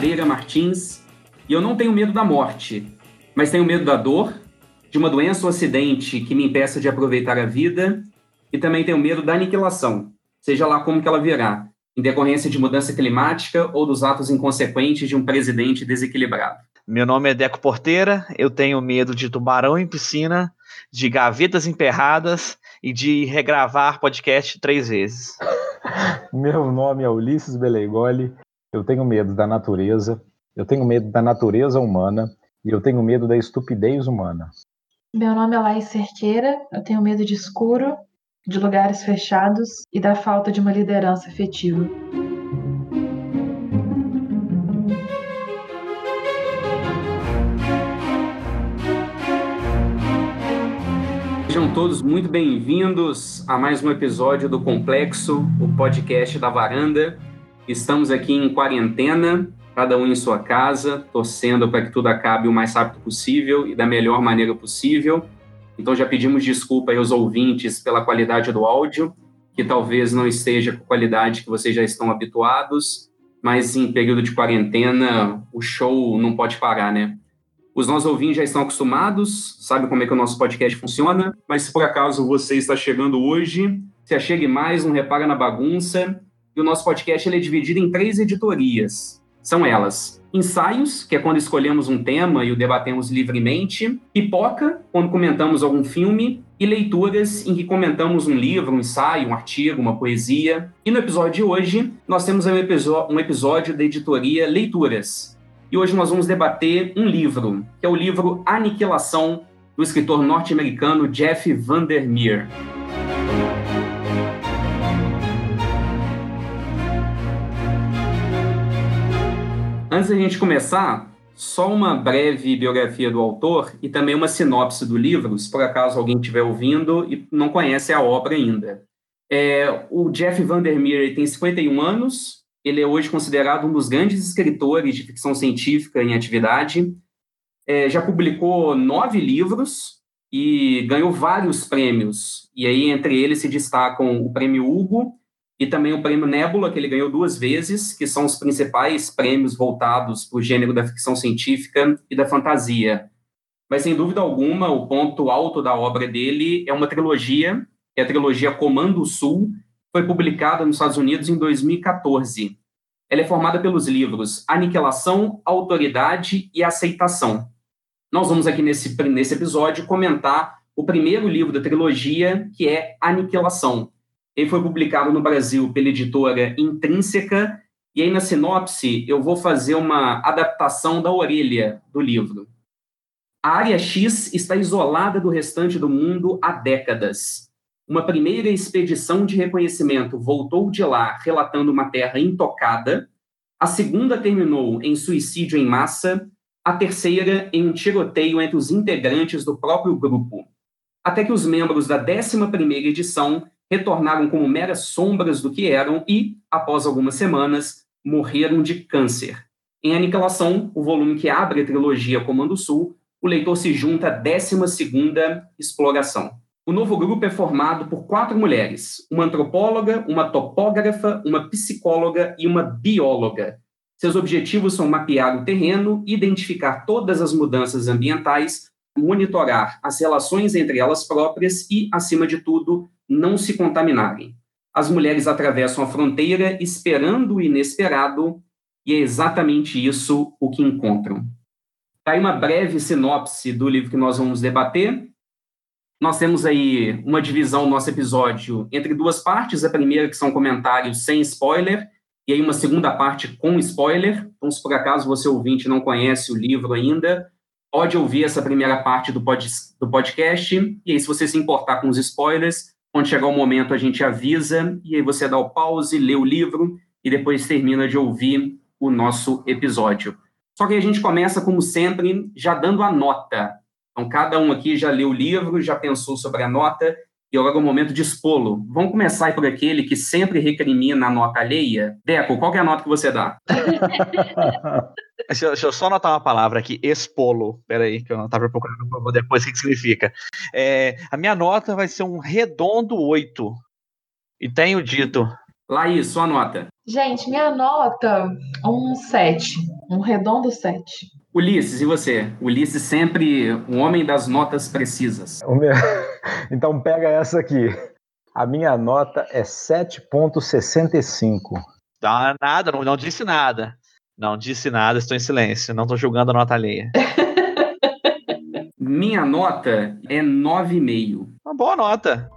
Madeira Martins e eu não tenho medo da morte, mas tenho medo da dor, de uma doença ou acidente que me impeça de aproveitar a vida e também tenho medo da aniquilação, seja lá como que ela virá, em decorrência de mudança climática ou dos atos inconsequentes de um presidente desequilibrado. Meu nome é Deco Porteira, eu tenho medo de tubarão em piscina, de gavetas emperradas e de regravar podcast três vezes. Meu nome é Ulisses Beleigoli, eu tenho medo da natureza, eu tenho medo da natureza humana e eu tenho medo da estupidez humana. Meu nome é Laís Cerqueira, eu tenho medo de escuro, de lugares fechados e da falta de uma liderança efetiva. Sejam todos muito bem-vindos a mais um episódio do Complexo, o podcast da Varanda. Estamos aqui em quarentena, cada um em sua casa, torcendo para que tudo acabe o mais rápido possível e da melhor maneira possível. Então já pedimos desculpa aos ouvintes pela qualidade do áudio, que talvez não esteja com a qualidade que vocês já estão habituados, mas em período de quarentena o show não pode parar, né? Os nossos ouvintes já estão acostumados, sabem como é que o nosso podcast funciona, mas se por acaso você está chegando hoje, se achegue mais, não repara na bagunça. E o nosso podcast ele é dividido em três editorias. São elas ensaios, que é quando escolhemos um tema e o debatemos livremente, pipoca, quando comentamos algum filme, e leituras, em que comentamos um livro, um ensaio, um artigo, uma poesia. E no episódio de hoje, nós temos um, episódio da editoria Leituras. E hoje nós vamos debater um livro, que é o livro Aniquilação, do escritor norte-americano Jeff Vandermeer. Antes da gente começar, só uma breve biografia do autor e também uma sinopse do livro, se por acaso alguém estiver ouvindo e não conhece a obra ainda. É, o Jeff Vandermeer tem 51 anos, ele é hoje considerado um dos grandes escritores de ficção científica em atividade. É, já publicou nove livros e ganhou vários prêmios. E aí, entre eles, se destacam o Prêmio Hugo e também o prêmio Nebula, que ele ganhou duas vezes, que são os principais prêmios voltados para o gênero da ficção científica e da fantasia. Mas, sem dúvida alguma, o ponto alto da obra dele é uma trilogia, que é a trilogia Comando Sul, foi publicada nos Estados Unidos em 2014. Ela é formada pelos livros Aniquilação, Autoridade e Aceitação. Nós vamos aqui nesse, nesse episódio comentar o primeiro livro da trilogia, que é Aniquilação, ele foi publicado no Brasil pela editora Intrínseca, e aí na sinopse eu vou fazer uma adaptação da orelha do livro. A área X está isolada do restante do mundo há décadas. Uma primeira expedição de reconhecimento voltou de lá relatando uma terra intocada. A segunda terminou em suicídio em massa. A terceira em um tiroteio entre os integrantes do próprio grupo. Até que os membros da 11ª edição retornaram como meras sombras do que eram e, após algumas semanas, morreram de câncer. Em Aniquilação, o volume que abre a trilogia Comando Sul, o leitor se junta à 12ª Exploração. O novo grupo é formado por quatro mulheres, uma antropóloga, uma topógrafa, uma psicóloga e uma bióloga. Seus objetivos são mapear o terreno, identificar todas as mudanças ambientais, monitorar as relações entre elas próprias e, acima de tudo, não se contaminarem. As mulheres atravessam a fronteira esperando o inesperado e é exatamente isso o que encontram. Está aí uma breve sinopse do livro que nós vamos debater. Nós temos aí uma divisão no nosso episódio entre duas partes. A primeira, que são comentários sem spoiler, e aí uma segunda parte com spoiler. Então, se por acaso você ouvinte não conhece o livro ainda, pode ouvir essa primeira parte do, pod, do podcast. E aí, se você se importar com os spoilers, quando chegar o momento, a gente avisa, e aí você dá o pause, lê o livro, e depois termina de ouvir o nosso episódio. Só que a gente começa, como sempre, já dando a nota. Então, cada um aqui já leu o livro, já pensou sobre a nota, e agora é o momento de expô-lo. Vamos começar por aquele que sempre recrimina a nota alheia. Deco, qual é a nota que você dá? deixa, deixa, eu só anotar uma palavra aqui, expô-lo. Peraí, que eu não estava procurando depois o que, que significa. É, a minha nota vai ser um redondo 8. E tenho dito. Laís, sua nota. Gente, minha nota, um 7. Um redondo 7. Ulisses, e você? Ulisses sempre um homem das notas precisas. Meu... Então pega essa aqui. A minha nota é 7.65. Tá nada, não, não disse nada. Não disse nada, estou em silêncio. Não estou julgando a nota alheia. minha nota é 9,5. Uma boa nota.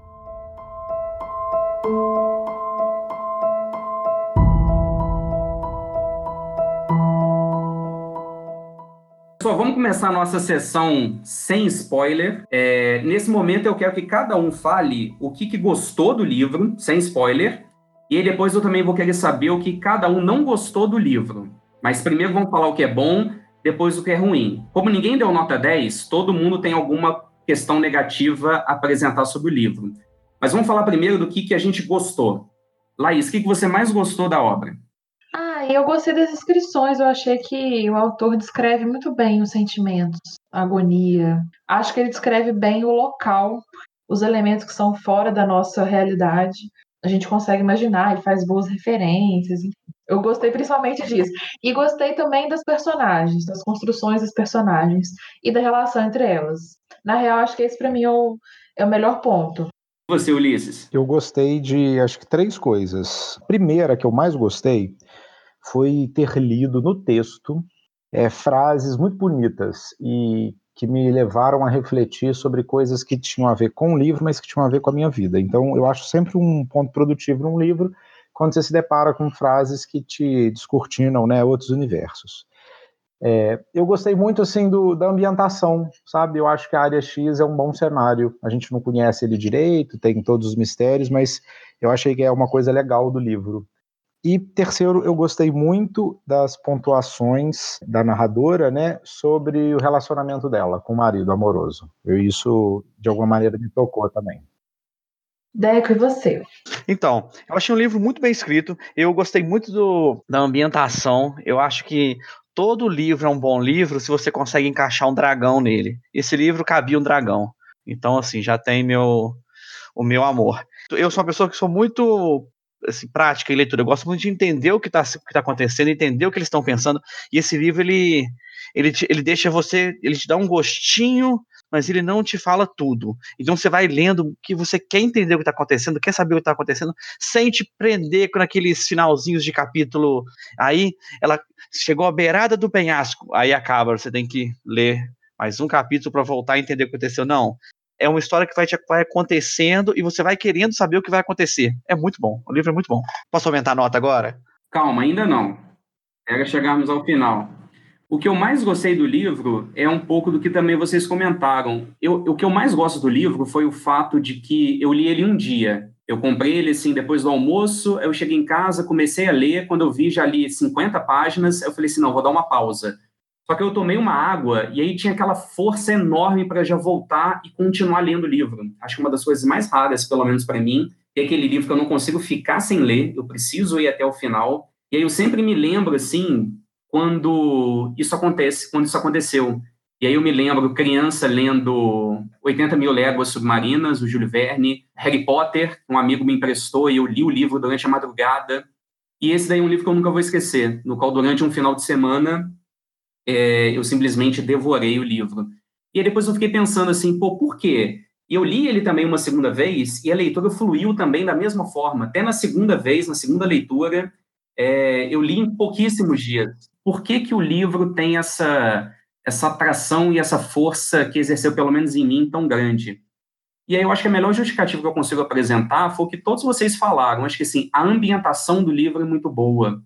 Pessoal, vamos começar a nossa sessão sem spoiler. É, nesse momento, eu quero que cada um fale o que, que gostou do livro, sem spoiler. E aí depois eu também vou querer saber o que cada um não gostou do livro. Mas primeiro vamos falar o que é bom, depois o que é ruim. Como ninguém deu nota 10, todo mundo tem alguma questão negativa a apresentar sobre o livro. Mas vamos falar primeiro do que, que a gente gostou. Laís, o que, que você mais gostou da obra? e eu gostei das descrições, eu achei que o autor descreve muito bem os sentimentos, a agonia. Acho que ele descreve bem o local, os elementos que são fora da nossa realidade. A gente consegue imaginar, ele faz boas referências. Eu gostei principalmente disso. E gostei também das personagens, das construções dos personagens e da relação entre elas. Na real, acho que esse para mim é o, é o melhor ponto. Você, Ulisses? Eu gostei de, acho que, três coisas. Primeira, que eu mais gostei, foi ter lido no texto é, frases muito bonitas e que me levaram a refletir sobre coisas que tinham a ver com o livro, mas que tinham a ver com a minha vida. Então, eu acho sempre um ponto produtivo num livro quando você se depara com frases que te descortinam né, outros universos. É, eu gostei muito assim do, da ambientação, sabe? Eu acho que a área X é um bom cenário. A gente não conhece ele direito, tem todos os mistérios, mas eu achei que é uma coisa legal do livro. E terceiro, eu gostei muito das pontuações da narradora, né, sobre o relacionamento dela com o marido amoroso. Eu, isso, de alguma maneira, me tocou também. Deco, e você? Então, eu achei um livro muito bem escrito. Eu gostei muito do, da ambientação. Eu acho que todo livro é um bom livro se você consegue encaixar um dragão nele. Esse livro cabia um dragão. Então, assim, já tem meu, o meu amor. Eu sou uma pessoa que sou muito assim, prática e leitura. Eu gosto muito de entender o que está tá acontecendo, entender o que eles estão pensando. E esse livro, ele, ele, te, ele deixa você, ele te dá um gostinho, mas ele não te fala tudo. Então você vai lendo que você quer entender o que está acontecendo, quer saber o que está acontecendo, sem te prender com aqueles finalzinhos de capítulo. Aí ela chegou à beirada do penhasco, aí acaba, você tem que ler mais um capítulo para voltar a entender o que aconteceu. Não, é uma história que vai, te, vai acontecendo e você vai querendo saber o que vai acontecer. É muito bom. O livro é muito bom. Posso aumentar a nota agora? Calma, ainda não. Era chegarmos ao final. O que eu mais gostei do livro é um pouco do que também vocês comentaram. Eu, o que eu mais gosto do livro foi o fato de que eu li ele um dia. Eu comprei ele assim depois do almoço, eu cheguei em casa, comecei a ler, quando eu vi já li 50 páginas, eu falei assim, não, vou dar uma pausa. Só que eu tomei uma água e aí tinha aquela força enorme para já voltar e continuar lendo o livro. Acho que uma das coisas mais raras, pelo menos para mim, é aquele livro que eu não consigo ficar sem ler, eu preciso ir até o final. E aí eu sempre me lembro, assim, quando isso acontece, quando isso aconteceu. E aí eu me lembro, criança, lendo 80 Mil Léguas Submarinas, o Júlio Verne, Harry Potter, um amigo me emprestou e eu li o livro durante a madrugada. E esse daí é um livro que eu nunca vou esquecer, no qual durante um final de semana é, eu simplesmente devorei o livro. E aí depois eu fiquei pensando assim, pô, por quê? E eu li ele também uma segunda vez e a leitura fluiu também da mesma forma. Até na segunda vez, na segunda leitura, é, eu li em pouquíssimos dias. Por que, que o livro tem essa, essa atração e essa força que exerceu, pelo menos em mim, tão grande? E aí eu acho que a melhor justificativa que eu consigo apresentar foi o que todos vocês falaram. Acho que assim, a ambientação do livro é muito boa.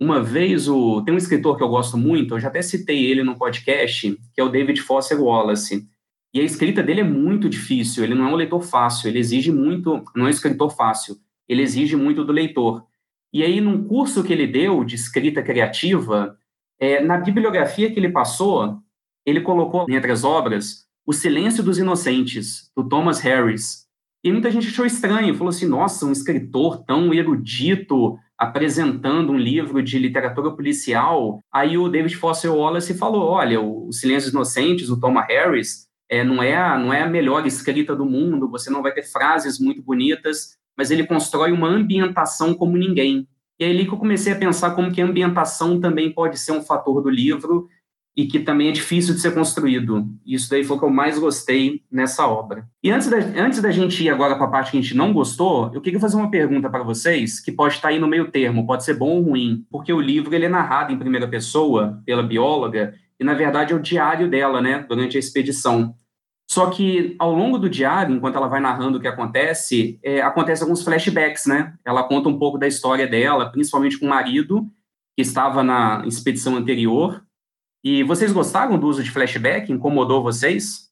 Uma vez, o, tem um escritor que eu gosto muito, eu já até citei ele no podcast, que é o David Foster Wallace. E a escrita dele é muito difícil, ele não é um leitor fácil, ele exige muito, não é um escritor fácil, ele exige muito do leitor. E aí, num curso que ele deu de escrita criativa, é, na bibliografia que ele passou, ele colocou entre as obras O Silêncio dos Inocentes, do Thomas Harris. E muita gente achou estranho, falou assim: nossa, um escritor tão erudito, apresentando um livro de literatura policial, aí o David Foster Wallace falou, olha, o Silêncios Inocentes, o Thomas Harris, é, não, é a, não é a melhor escrita do mundo, você não vai ter frases muito bonitas, mas ele constrói uma ambientação como ninguém. E é ali que eu comecei a pensar como que a ambientação também pode ser um fator do livro e que também é difícil de ser construído. Isso daí foi o que eu mais gostei nessa obra. E antes da, antes da gente ir agora para a parte que a gente não gostou, eu queria fazer uma pergunta para vocês, que pode estar aí no meio termo, pode ser bom ou ruim, porque o livro ele é narrado em primeira pessoa pela bióloga, e na verdade é o diário dela, né, durante a expedição. Só que ao longo do diário, enquanto ela vai narrando o que acontece, é, acontece alguns flashbacks, né? Ela conta um pouco da história dela, principalmente com o marido, que estava na expedição anterior. E vocês gostaram do uso de flashback? Incomodou vocês?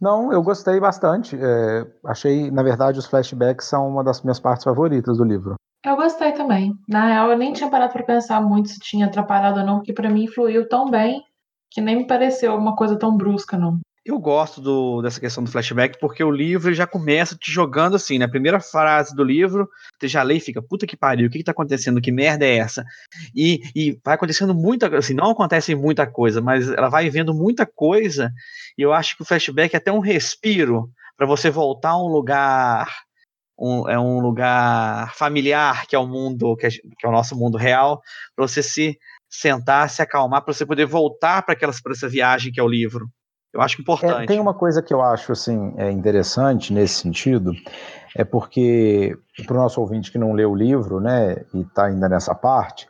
Não, eu gostei bastante. É, achei, na verdade, os flashbacks são uma das minhas partes favoritas do livro. Eu gostei também. Na real, eu nem tinha parado para pensar muito se tinha atrapalhado ou não, porque para mim fluiu tão bem que nem me pareceu uma coisa tão brusca, não. Eu gosto do, dessa questão do flashback porque o livro já começa te jogando assim, na né? primeira frase do livro, você já lê e fica, puta que pariu, o que, que tá acontecendo? Que merda é essa? E, e vai acontecendo muita assim, não acontece muita coisa, mas ela vai vendo muita coisa, e eu acho que o flashback é até um respiro para você voltar a um lugar um, é um lugar familiar que é o mundo que é, que é o nosso mundo real para você se sentar, se acalmar, para você poder voltar para essa viagem que é o livro. Eu acho importante. É, tem uma coisa que eu acho assim é interessante nesse sentido, é porque para o nosso ouvinte que não leu o livro, né, e está ainda nessa parte,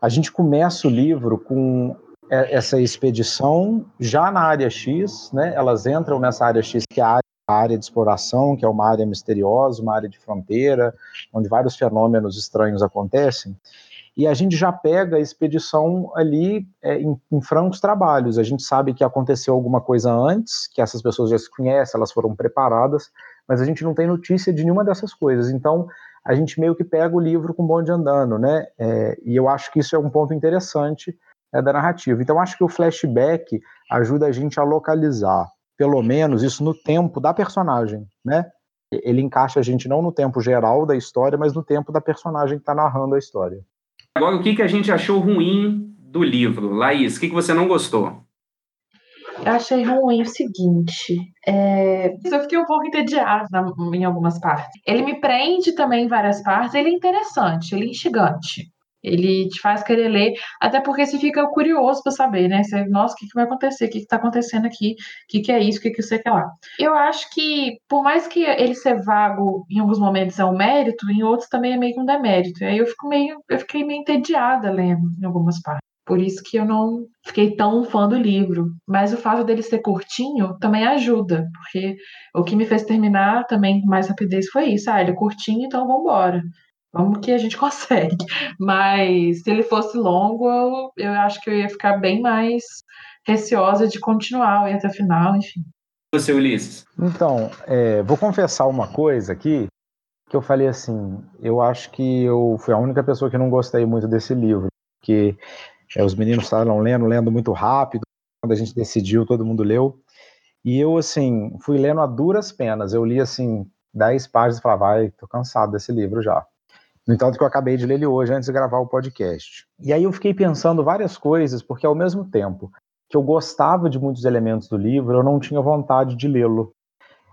a gente começa o livro com essa expedição já na área X, né? Elas entram nessa área X que é a área de exploração, que é uma área misteriosa, uma área de fronteira, onde vários fenômenos estranhos acontecem e a gente já pega a expedição ali é, em, em, francos trabalhos. A gente sabe que aconteceu alguma coisa antes, que essas pessoas já se conhecem, elas foram preparadas, mas a gente não tem notícia de nenhuma dessas coisas. Então, a gente meio que pega o livro com bonde andando, né? É, e eu acho que isso é um ponto interessante é, da narrativa. Então, acho que o flashback ajuda a gente a localizar, pelo menos, isso no tempo da personagem, né? Ele encaixa a gente não no tempo geral da história, mas no tempo da personagem que está narrando a história. Agora, o que, que a gente achou ruim do livro? Laís, o que, que você não gostou? Eu achei ruim o seguinte. É... Eu fiquei um pouco entediada em algumas partes. Ele me prende também em várias partes. Ele é interessante, ele é instigante. Ele te faz querer ler, até porque você fica curioso para saber, né? Você, Nossa, o que, que vai acontecer? O que está acontecendo aqui? O que, que é isso? O que, que você quer lá? Eu acho que, por mais que ele ser vago em alguns momentos é um mérito, em outros também é meio que um demérito. Aí eu fico meio, eu fiquei meio entediada lendo em algumas partes. Por isso que eu não fiquei tão fã do livro. Mas o fato dele ser curtinho também ajuda, porque o que me fez terminar também com mais rapidez foi isso. Ah, ele é curtinho, então vamos embora. Vamos que a gente consegue. Mas se ele fosse longo, eu, eu acho que eu ia ficar bem mais receosa de continuar e até o final, enfim. Você, Ulisses? Então, é, vou confessar uma coisa aqui, que eu falei assim, eu acho que eu fui a única pessoa que não gostei muito desse livro, porque é, os meninos estavam lendo, lendo muito rápido, quando a gente decidiu, todo mundo leu, e eu, assim, fui lendo a duras penas, eu li, assim, dez páginas e falava, vai, tô cansado desse livro já. No entanto, que eu acabei de ler ele hoje antes de gravar o podcast. E aí eu fiquei pensando várias coisas, porque ao mesmo tempo que eu gostava de muitos elementos do livro, eu não tinha vontade de lê-lo.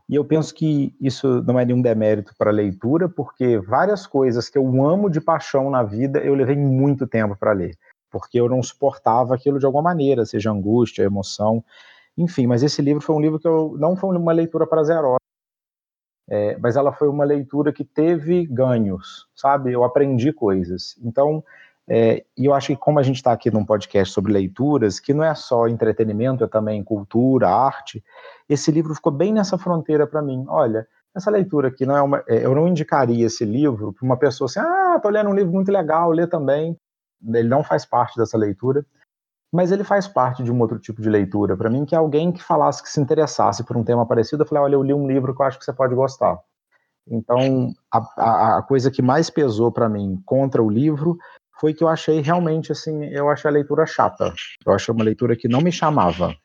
E eu penso que isso não é nenhum demérito para a leitura, porque várias coisas que eu amo de paixão na vida, eu levei muito tempo para ler, porque eu não suportava aquilo de alguma maneira, seja angústia, emoção, enfim. Mas esse livro foi um livro que eu não foi uma leitura prazerosa é, mas ela foi uma leitura que teve ganhos, sabe? Eu aprendi coisas. Então, é, e eu acho que como a gente está aqui num podcast sobre leituras, que não é só entretenimento, é também cultura, arte, esse livro ficou bem nessa fronteira para mim. Olha, essa leitura aqui não é uma, é, eu não indicaria esse livro para uma pessoa assim, ah, tô lendo um livro muito legal, lê também. Ele não faz parte dessa leitura mas ele faz parte de um outro tipo de leitura para mim, que é alguém que falasse que se interessasse por um tema parecido, eu falei, olha, eu li um livro que eu acho que você pode gostar. Então, a, a, coisa que mais pesou para mim contra o livro foi que eu achei realmente, assim, eu achei a leitura chata. Eu achei uma leitura que não me chamava.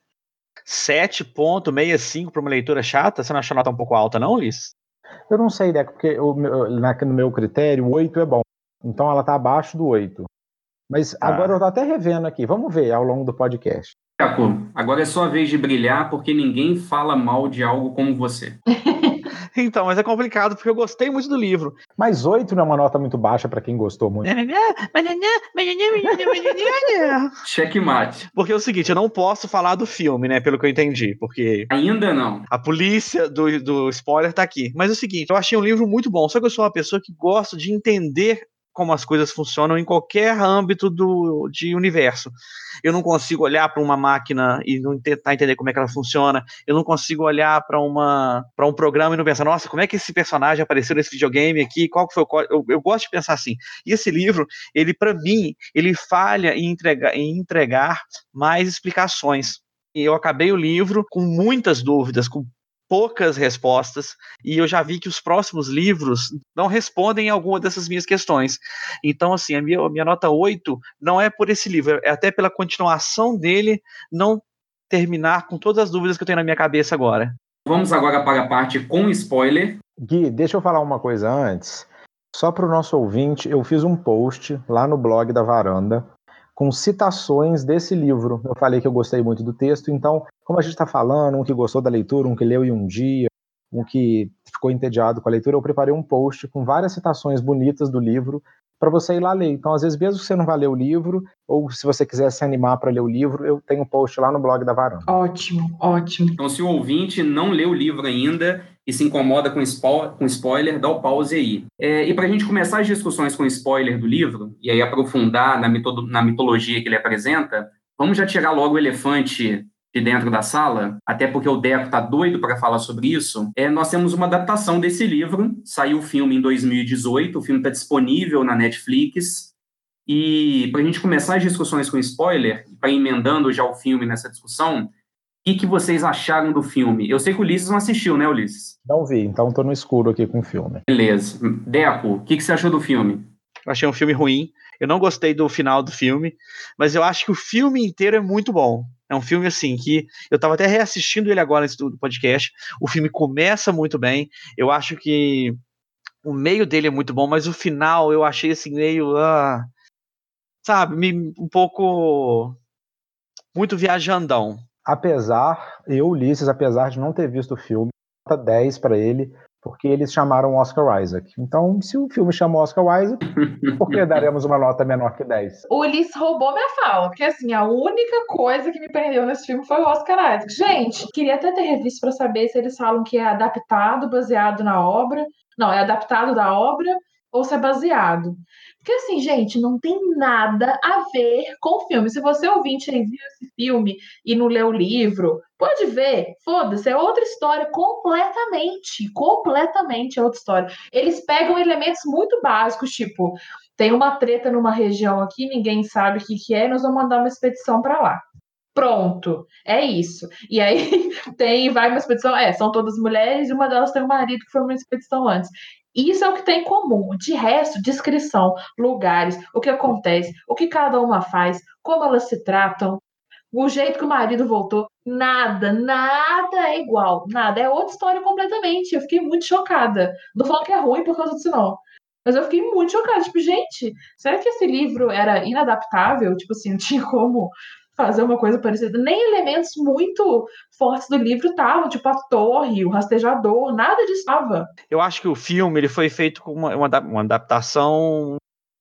7.65 para uma leitura chata? Você não achou nota um pouco alta, não, Liz? Eu não sei, Deco, porque eu, no meu critério, o 8 é bom. Então ela está abaixo do 8. Mas ah. agora eu tô até revendo aqui. Vamos ver ao longo do podcast. Jaco, agora é sua vez de brilhar, porque ninguém fala mal de algo como você. Então, mas é complicado porque eu gostei muito do livro. Mas oito não é uma nota muito baixa para quem gostou muito. Checkmate. Porque é o seguinte, eu não posso falar do filme, né? Pelo que eu entendi. Porque. Ainda não. A polícia do, do spoiler tá aqui. Mas é o seguinte, eu achei um livro muito bom. Só que eu sou uma pessoa que gosta de entender como as coisas funcionam em qualquer âmbito do de universo. Eu não consigo olhar para uma máquina e não tentar entender como é que ela funciona. Eu não consigo olhar para uma para um programa e não pensar, nossa, como é que esse personagem apareceu nesse videogame aqui? Qual foi o eu, eu gosto de pensar assim. E esse livro, ele para mim, ele falha em entregar em entregar mais explicações. Eu acabei o livro com muitas dúvidas, com poucas respostas, e eu já vi que os próximos livros não respondem a alguma dessas minhas questões. Então, assim, a minha, a minha nota 8 não é por esse livro, é até pela continuação dele não terminar com todas as dúvidas que eu tenho na minha cabeça agora. Vamos agora para a parte com spoiler. Gui, deixa eu falar uma coisa antes. Só para o nosso ouvinte, eu fiz um post lá no blog da Varanda com citações desse livro. Eu falei que eu gostei muito do texto, então, como a gente está falando, um que gostou da leitura, um que leu em um dia, um que ficou entediado com a leitura, eu preparei um post com várias citações bonitas do livro para você ir lá ler. Então, às vezes, mesmo que você não vá ler o livro, ou se você quiser se animar para ler o livro, eu tenho um post lá no blog da Varanda. Ótimo, ótimo. Então, se o ouvinte não leu o livro ainda e se incomoda com, spo com spoiler, dá o pause aí. É, e para a gente começar as discussões com spoiler do livro, e aí aprofundar na, na mitologia que ele apresenta, vamos já tirar logo o elefante de dentro da sala, até porque o Deco tá doido para falar sobre isso, é, nós temos uma adaptação desse livro. Saiu o filme em 2018, o filme está disponível na Netflix. E para a gente começar as discussões com spoiler, para emendando já o filme nessa discussão, que, que vocês acharam do filme? Eu sei que o Ulisses não assistiu, né, Ulisses? Não vi, então estou no escuro aqui com o filme. Beleza. Deco, o que, que você achou do filme? Eu achei um filme ruim. Eu não gostei do final do filme, mas eu acho que o filme inteiro é muito bom. É um filme assim que eu estava até reassistindo ele agora nesse do podcast. O filme começa muito bem. Eu acho que o meio dele é muito bom, mas o final eu achei assim meio, ah, sabe, um pouco muito viajandão. Apesar, eu Ulisses, apesar de não ter visto o filme, nota 10 para ele, porque eles chamaram Oscar Isaac. Então, se o filme chamou Oscar Isaac, por que daremos uma nota menor que 10? O Ulisses roubou minha fala, porque assim, a única coisa que me prendeu nesse filme foi o Oscar Isaac. Gente, queria até ter revisto para saber se eles falam que é adaptado, baseado na obra. Não, é adaptado da obra ou se é baseado. Porque assim, gente, não tem nada a ver com o filme. Se você ouvinte aí viu esse filme e não leu o livro, pode ver, foda-se, é outra história completamente, completamente outra história. Eles pegam elementos muito básicos, tipo, tem uma treta numa região aqui, ninguém sabe o que, que é, nós vamos mandar uma expedição para lá. Pronto, é isso. E aí tem, vai uma expedição, é, são todas mulheres e uma delas tem um marido que foi uma expedição antes. Isso é o que tem em comum. De resto, descrição, lugares, o que acontece, o que cada uma faz, como elas se tratam, o jeito que o marido voltou, nada, nada é igual, nada. É outra história completamente. Eu fiquei muito chocada. Não falando que é ruim por causa disso, não. Mas eu fiquei muito chocada. Tipo, gente, será que esse livro era inadaptável? Tipo assim, não tinha como fazer uma coisa parecida. Nem elementos muito fortes do livro estavam, tipo a torre, o rastejador, nada disso estava. Eu acho que o filme ele foi feito com uma, uma, adaptação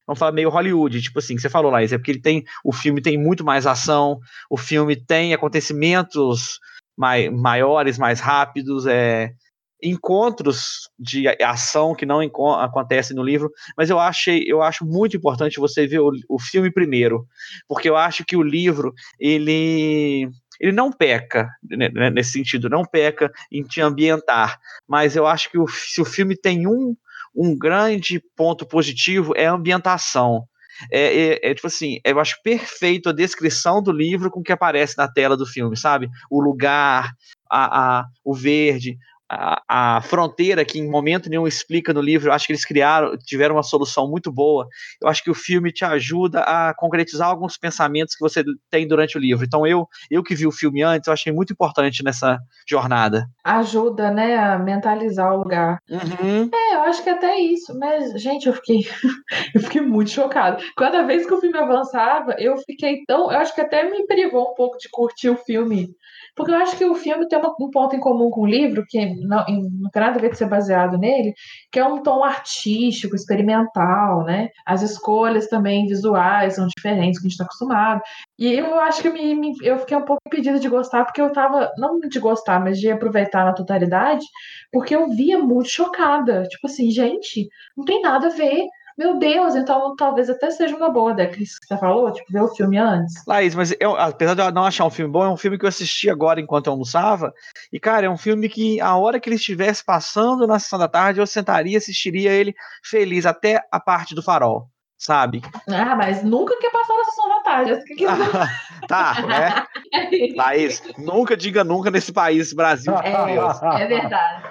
vamos falar meio Hollywood, tipo assim, que você falou lá, é porque ele tem, o filme tem muito mais ação, o filme tem acontecimentos mai, maiores, mais rápidos, é, encontros de ação que não acontecem no livro, mas eu achei, eu acho muito importante você ver o, o filme primeiro, porque eu acho que o livro ele ele não peca né, né nesse sentido, não peca em te ambientar, mas eu acho que o, se o filme tem um, um grande ponto positivo é a ambientação. É, é, é, tipo assim, eu acho perfeito a descrição do livro com o que aparece na tela do filme, sabe? O lugar, a, a, o verde, a, a, fronteira que em momento nenhum explica no livro, eu acho que eles criaram, tiveram uma solução muito boa. Eu acho que o filme te ajuda a concretizar alguns pensamentos que você tem durante o livro. Então eu, eu que vi o filme antes, eu achei muito importante nessa jornada. Ajuda, né, a mentalizar o lugar. Uhum. É, eu acho que até isso, mas, gente, eu fiquei, eu fiquei muito chocada. Cada vez que o filme avançava, eu fiquei tão. Eu acho que até me privou um pouco de curtir o filme porque eu acho que o filme tem uma, um ponto em comum com o livro, que não, tem nada a ver com ser baseado nele, que é um tom artístico, experimental, né? As escolhas também visuais são diferentes do que a gente está acostumado. E eu acho que me, me, eu fiquei um pouco impedida de gostar, porque eu tava, não de gostar, mas de aproveitar na totalidade, porque eu via muito chocada. Tipo assim, gente, não tem nada a ver meu Deus, então talvez até seja uma boa da Cris que você falou, tipo, ver o filme antes. Laís, mas eu, apesar de eu não achar um filme bom, é um filme que eu assisti agora enquanto eu almoçava. E, cara, é um filme que a hora que ele estivesse passando na sessão da tarde, eu sentaria e assistiria ele feliz até a parte do farol sabe? Ah, mas nunca quer passar na sessão da tarde. Que... tá, né? Laís, nunca diga nunca nesse país, Brasil. É, é verdade.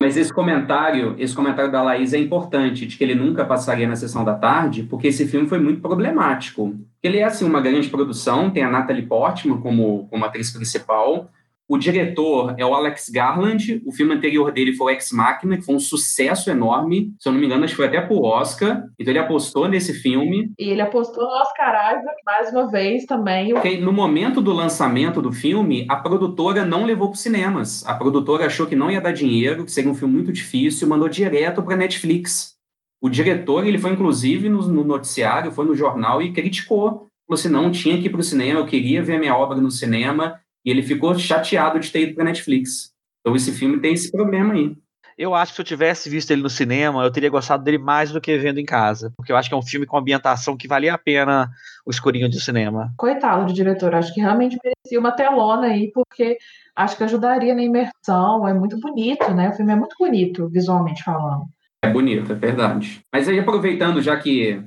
Mas esse comentário, esse comentário da Laís é importante, de que ele nunca passaria na sessão da tarde, porque esse filme foi muito problemático. Ele é, assim, uma grande produção, tem a Natalie Portman como, como atriz principal, o diretor é o Alex Garland. O filme anterior dele foi o Ex Machina, que foi um sucesso enorme. Se eu não me engano, acho que foi até pro Oscar. Então ele apostou nesse filme. E ele apostou no Oscar Isaac mais uma vez também. Porque no momento do lançamento do filme, a produtora não levou para cinemas. A produtora achou que não ia dar dinheiro, que seria um filme muito difícil, mandou direto para Netflix. O diretor, ele foi inclusive no, no noticiário, foi no jornal e criticou. Falou assim, não, tinha que ir para o cinema, eu queria ver a minha obra no cinema, e ele ficou chateado de ter ido para Netflix. Então esse filme tem esse problema aí. Eu acho que se eu tivesse visto ele no cinema, eu teria gostado dele mais do que vendo em casa. Porque eu acho que é um filme com ambientação que valia a pena o escurinho de cinema. Coitado do diretor, acho que realmente merecia uma telona aí, porque acho que ajudaria na imersão. É muito bonito, né? O filme é muito bonito, visualmente falando. É bonito, é verdade. Mas aí, aproveitando, já que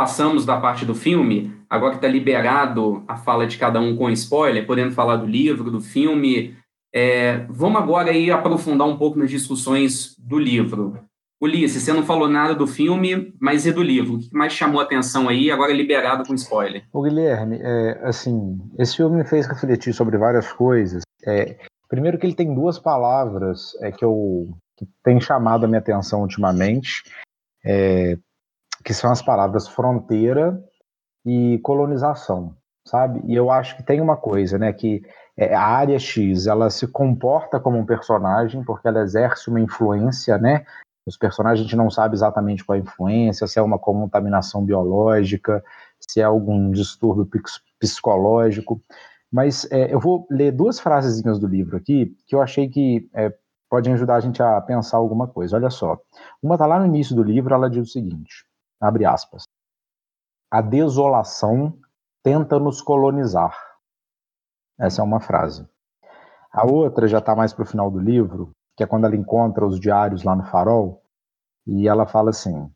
passamos da parte do filme, agora que está liberado a fala de cada um com spoiler, podendo falar do livro, do filme, é, vamos agora aí aprofundar um pouco nas discussões do livro. Ulisses, você não falou nada do filme, mas e do livro? O que mais chamou a atenção aí, agora liberado com spoiler? O Guilherme, é, assim, esse filme me fez refletir sobre várias coisas. É, primeiro que ele tem duas palavras é, que eu que tem chamado a minha atenção ultimamente, é, que são as palavras fronteira e colonização, sabe? E eu acho que tem uma coisa, né, que é, a área X, ela se comporta como um personagem porque ela exerce uma influência, né? Os personagens a gente não sabe exatamente qual é a influência, se é uma contaminação biológica, se é algum distúrbio psicológico. Mas é, eu vou ler duas frasezinhas do livro aqui que eu achei que é, podem ajudar a gente a pensar alguma coisa. Olha só. Uma está lá no início do livro, ela diz o seguinte: abre aspas. A desolação tenta nos colonizar. Essa é uma frase. A outra já está mais para o final do livro, que é quando ela encontra os diários lá no farol, e ela fala assim: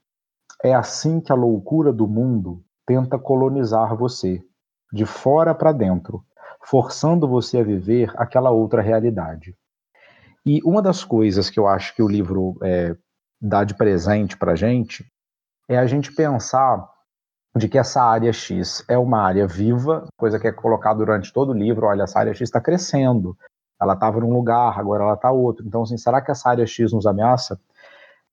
É assim que a loucura do mundo tenta colonizar você, de fora para dentro, forçando você a viver aquela outra realidade. E uma das coisas que eu acho que o livro é, dá de presente para gente é a gente pensar de que essa área X é uma área viva, coisa que é colocada durante todo o livro, olha, essa área X está crescendo, ela estava num lugar, agora ela está outro, então assim, será que essa área X nos ameaça?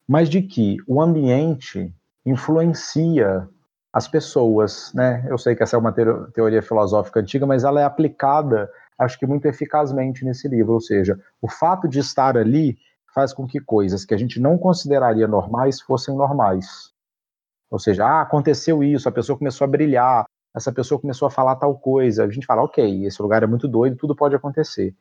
Mas de que o ambiente influencia as pessoas, né? Eu sei que essa é uma teoria filosófica antiga, mas ela é aplicada, acho que muito eficazmente nesse livro, ou seja, o fato de estar ali faz com que coisas que a gente não consideraria normais fossem normais. Ou seja, ah, aconteceu isso, a pessoa começou a brilhar, essa pessoa começou a falar tal coisa. A gente fala, ok, esse lugar é muito doido, tudo pode acontecer.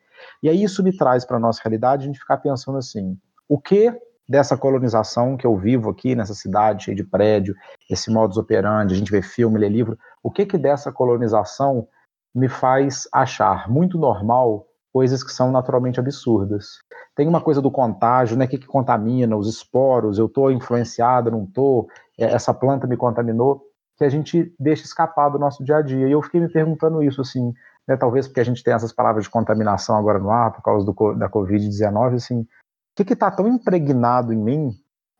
E aí isso me traz para a nossa realidade a gente ficar pensando assim: o que dessa colonização que eu vivo aqui nessa cidade cheia de prédio, esse modus operandi, a gente vê filme, lê livro, o que que dessa colonização me faz achar muito normal coisas que são naturalmente absurdas. Tem uma coisa do contágio, né? O que, que contamina, os esporos, eu estou influenciado, não estou, essa planta me contaminou, que a gente deixa escapar do nosso dia a dia. E eu fiquei me perguntando isso, assim, né, talvez porque a gente tem essas palavras de contaminação agora no ar, por causa do, da Covid-19, assim, o que está tão impregnado em mim,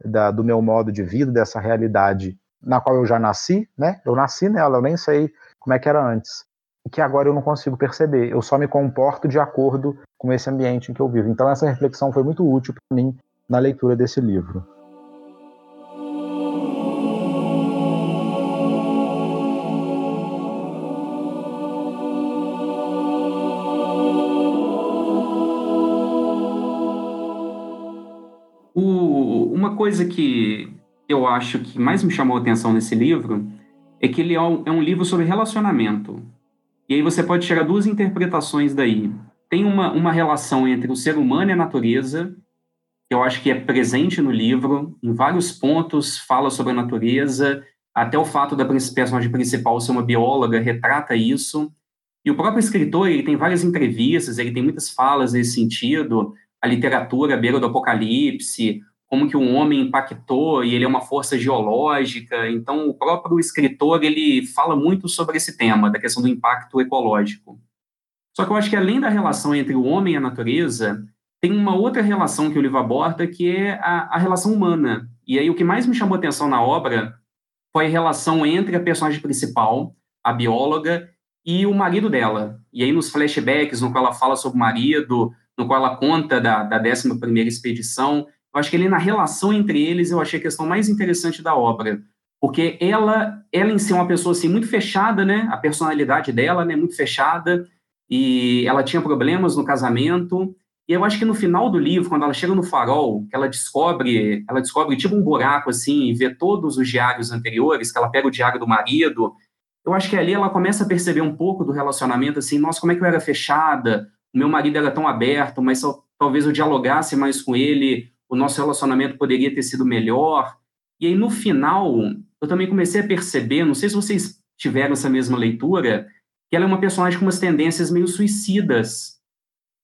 da, do meu modo de vida, dessa realidade na qual eu já nasci, né? Eu nasci nela, eu nem sei como é que era antes que agora eu não consigo perceber. Eu só me comporto de acordo com esse ambiente em que eu vivo. Então essa reflexão foi muito útil para mim na leitura desse livro. Uma coisa que eu acho que mais me chamou a atenção nesse livro é que ele é um, é livro sobre relacionamento. E aí você pode tirar duas interpretações daí. Tem uma, uma relação entre o ser humano e a natureza, que eu acho que é presente no livro, em vários pontos fala sobre a natureza, até o fato da personagem principal ser uma bióloga retrata isso. E o próprio escritor, ele tem várias entrevistas, ele tem muitas falas nesse sentido, a literatura à beira do apocalipse, como que o homem impactou e ele é uma força geológica. Então, o próprio escritor ele fala muito sobre esse tema da questão do impacto ecológico. Só que eu acho que além da relação entre o homem e a natureza, tem uma outra relação que o livro aborda que é a, a relação humana. E aí o que mais me chamou atenção na obra foi a relação entre a personagem principal, a bióloga, e o marido dela. E aí nos flashbacks, no qual ela fala sobre o marido, no qual ela conta da, da 11 primeira expedição, eu acho que ali na relação entre eles, eu achei a questão mais interessante da obra, porque ela, ela em si é uma pessoa assim muito fechada, né? A personalidade dela, né, muito fechada, e ela tinha problemas no casamento. E eu acho que no final do livro, quando ela chega no farol, que ela descobre, ela descobre tipo um buraco assim e vê todos os diários anteriores, que ela pega o diário do marido, eu acho que ali ela começa a perceber um pouco do relacionamento assim, nossa, como é que eu era fechada, o meu marido era tão aberto, mas só, talvez eu dialogasse mais com ele, o nosso relacionamento poderia ter sido melhor. E aí, no final, eu também comecei a perceber, não sei se vocês tiveram essa mesma leitura, que ela é uma personagem com umas tendências meio suicidas.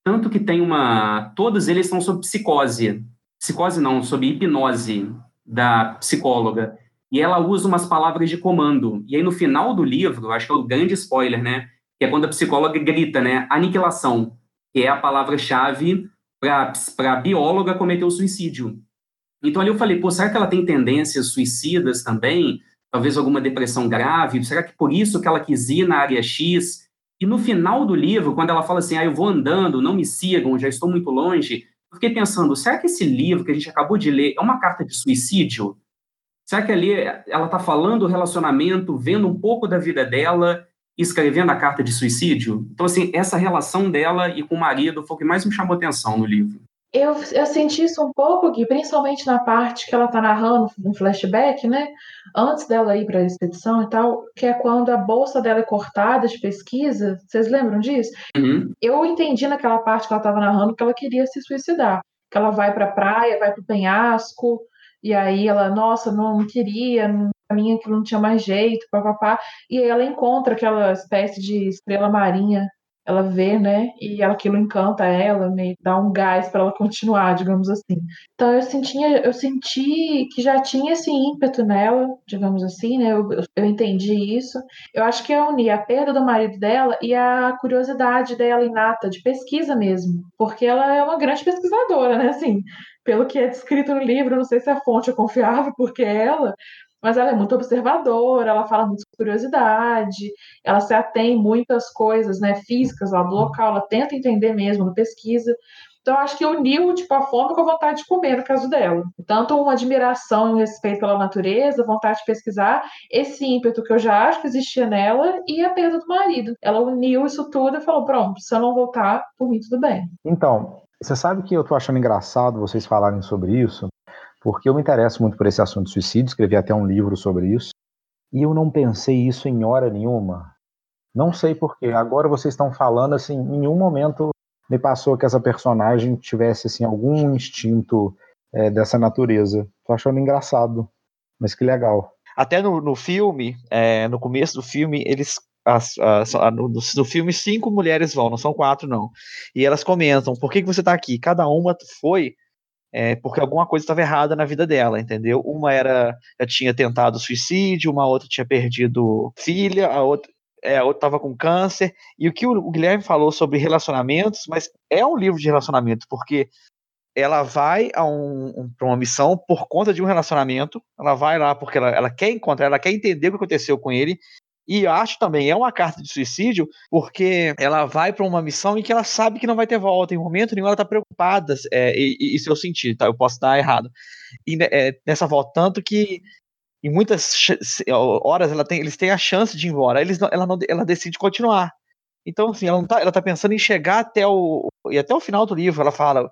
Tanto que tem uma. Todos eles estão sob psicose. Psicose não, sob hipnose da psicóloga. E ela usa umas palavras de comando. E aí, no final do livro, acho que é o grande spoiler, né? Que é quando a psicóloga grita, né? Aniquilação, que é a palavra-chave para a bióloga cometer o suicídio. Então ali eu falei, pô, será que ela tem tendências suicidas também? Talvez alguma depressão grave? Será que por isso que ela quis ir na área X? E no final do livro, quando ela fala assim, ah, eu vou andando, não me sigam, já estou muito longe, eu fiquei pensando, será que esse livro que a gente acabou de ler é uma carta de suicídio? Será que ali ela está falando do relacionamento, vendo um pouco da vida dela escrevendo a carta de suicídio. Então, assim, essa relação dela e com o marido foi o que mais me chamou atenção no livro. Eu, eu senti isso um pouco, Gui, principalmente na parte que ela tá narrando no flashback, né? Antes dela ir para a expedição e tal, que é quando a bolsa dela é cortada de pesquisa. Vocês lembram disso? Uhum. Eu entendi naquela parte que ela estava narrando que ela queria se suicidar. Que ela vai para a praia, vai para o penhasco, e aí ela, nossa, não, queria, não, pra mim aquilo não tinha mais jeito, papapá. E aí ela encontra aquela espécie de estrela marinha, ela vê, né? E aquilo encanta ela, meio dá um gás para ela continuar, digamos assim. Então eu sentia, eu senti que já tinha esse ímpeto nela, digamos assim, né? Eu, eu entendi isso. Eu acho que eu uni a perda do marido dela e a curiosidade dela inata de pesquisa mesmo, porque ela é uma grande pesquisadora, né? Assim, pelo que é descrito no livro, não sei se a fonte é confiável, porque é ela, mas ela é muito observadora, ela fala muito com curiosidade, ela se atém muitas coisas né, físicas lá do local, ela tenta entender mesmo na pesquisa. Então, acho que uniu tipo, a fome com a vontade de comer, no caso dela. Tanto uma admiração e um respeito pela natureza, vontade de pesquisar, esse ímpeto que eu já acho que existia nela e a perda do marido. Ela uniu isso tudo e falou: pronto, se eu não voltar, por mim tudo bem. Então, você sabe que eu tô achando engraçado vocês falarem sobre isso, porque eu me interesso muito por esse assunto de suicídio, escrevi até um livro sobre isso, e eu não pensei isso em hora nenhuma. Não sei porquê. Agora vocês estão falando assim, em nenhum momento me passou que essa personagem tivesse assim algum instinto é, dessa natureza. Tô achando engraçado, mas que legal. Até no, no filme, é, no começo do filme, eles as, as, no, no, filme cinco mulheres vão, não são quatro não. E elas comentam: por que, que você está aqui? Cada uma foi é, porque alguma coisa estava errada na vida dela, entendeu? Uma era já tinha tentado suicídio, uma outra tinha perdido filha, a outra é, estava com câncer. E o que o, o Guilherme falou sobre relacionamentos, mas é um livro de relacionamento, porque ela vai a um, um para uma missão por conta de um relacionamento. Ela vai lá porque ela, ela quer encontrar, ela quer entender o que aconteceu com ele. E acho também, é uma carta de suicídio, porque ela vai para uma missão em que ela sabe que não vai ter volta. Em momento nenhum ela tá preocupada. É, e, isso eu senti, tá? Eu posso dar errado. E é, nessa volta, tanto que em muitas horas ela tem, eles têm a chance de ir embora. Eles não, ela, não, ela decide continuar. Então, assim, ela, não tá, ela tá pensando em chegar até o. E até o final do livro, ela fala: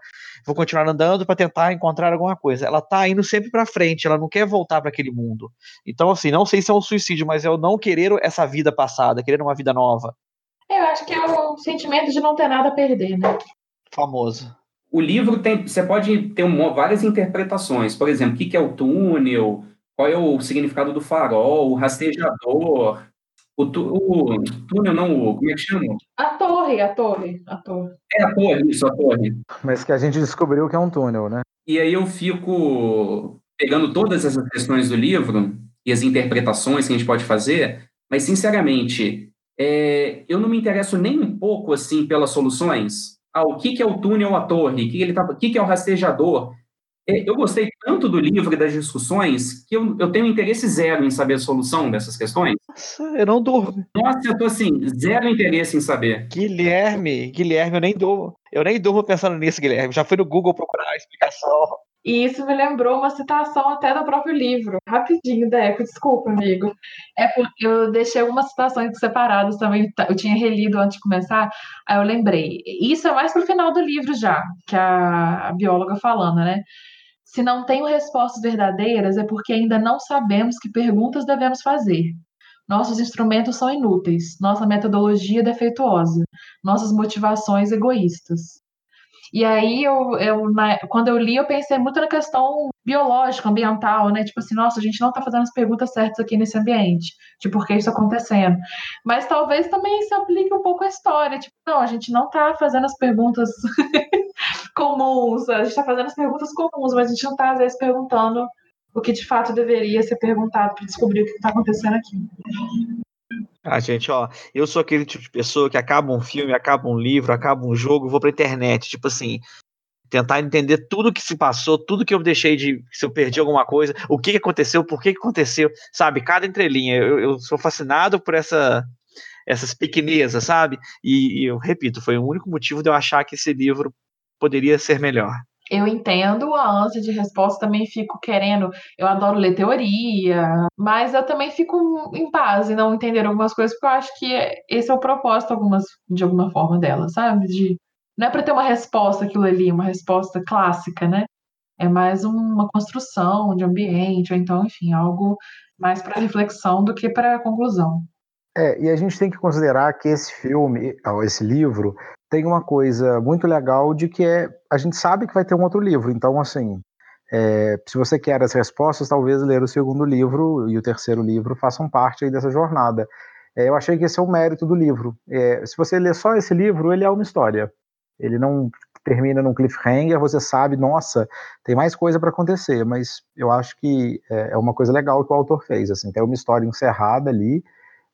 vou continuar andando para tentar encontrar alguma coisa. Ela tá indo sempre para frente, ela não quer voltar para aquele mundo. Então, assim, não sei se é um suicídio, mas é o não querer essa vida passada, querer uma vida nova. Eu acho que é o sentimento de não ter nada a perder, né? Famoso. O livro tem. Você pode ter uma, várias interpretações. Por exemplo, o que é o túnel? Qual é o significado do farol, o rastejador? O, tu, o túnel, não, o, como é que chama? A torre, a torre, a torre. É a torre, isso, a torre. Mas que a gente descobriu que é um túnel, né? E aí eu fico pegando todas essas questões do livro e as interpretações que a gente pode fazer, mas, sinceramente, é, eu não me interesso nem um pouco, assim, pelas soluções. Ah, o que, que é o túnel, a torre? O que, que, ele tá, o que, que é o rastejador? É, eu gostei tanto do livro e das discussões que eu, eu tenho interesse zero em saber a solução dessas questões. Nossa, eu não durmo. Nossa, eu tô assim, zero interesse em saber. Guilherme, Guilherme, eu nem durmo. Eu nem durmo pensando nisso, Guilherme. Já fui no Google procurar a explicação. E isso me lembrou uma citação até do próprio livro. Rapidinho, Deco, desculpa, amigo. É porque eu deixei algumas citações separadas também. Eu tinha relido antes de começar, aí eu lembrei. Isso é mais pro final do livro já, que a, a bióloga falando, né? Se não tenho respostas verdadeiras, é porque ainda não sabemos que perguntas devemos fazer. Nossos instrumentos são inúteis, nossa metodologia defeituosa, nossas motivações egoístas. E aí, eu, eu na, quando eu li, eu pensei muito na questão biológica, ambiental, né? Tipo assim, nossa, a gente não está fazendo as perguntas certas aqui nesse ambiente, de por que isso está acontecendo. Mas talvez também se aplique um pouco à história. Tipo, não, a gente não está fazendo as perguntas comuns, a gente está fazendo as perguntas comuns, mas a gente não está, às vezes, perguntando o que de fato deveria ser perguntado para descobrir o que está acontecendo aqui. Ah, gente, ó, eu sou aquele tipo de pessoa que acaba um filme, acaba um livro, acaba um jogo, vou pra internet, tipo assim, tentar entender tudo que se passou, tudo que eu deixei de, se eu perdi alguma coisa, o que, aconteceu, por que, que aconteceu, sabe, cada entrelinha, eu, eu sou fascinado por essa, essas pequenezas, sabe, e, e eu repito, foi o único motivo de eu achar que esse livro poderia ser melhor eu entendo a ânsia de resposta, também fico querendo. Eu adoro ler teoria, mas eu também fico em paz e não entender algumas coisas, porque eu acho que esse é o propósito algumas, de alguma forma dela, sabe? De, não é para ter uma resposta aquilo ali, uma resposta clássica, né? É mais uma construção de ambiente, ou então, enfim, algo mais para reflexão do que para conclusão. É, e a gente tem que considerar que esse filme, esse livro, tem uma coisa muito legal de que é a gente sabe que vai ter um outro livro, então assim, é, se você quer as respostas, talvez ler o segundo livro e o terceiro livro façam parte dessa jornada. É, eu achei que esse é o mérito do livro. É, se você ler só esse livro, ele é uma história. Ele não termina num cliffhanger, você sabe, nossa, tem mais coisa para acontecer, mas eu acho que é, é uma coisa legal que o autor fez, assim, tem uma história encerrada ali,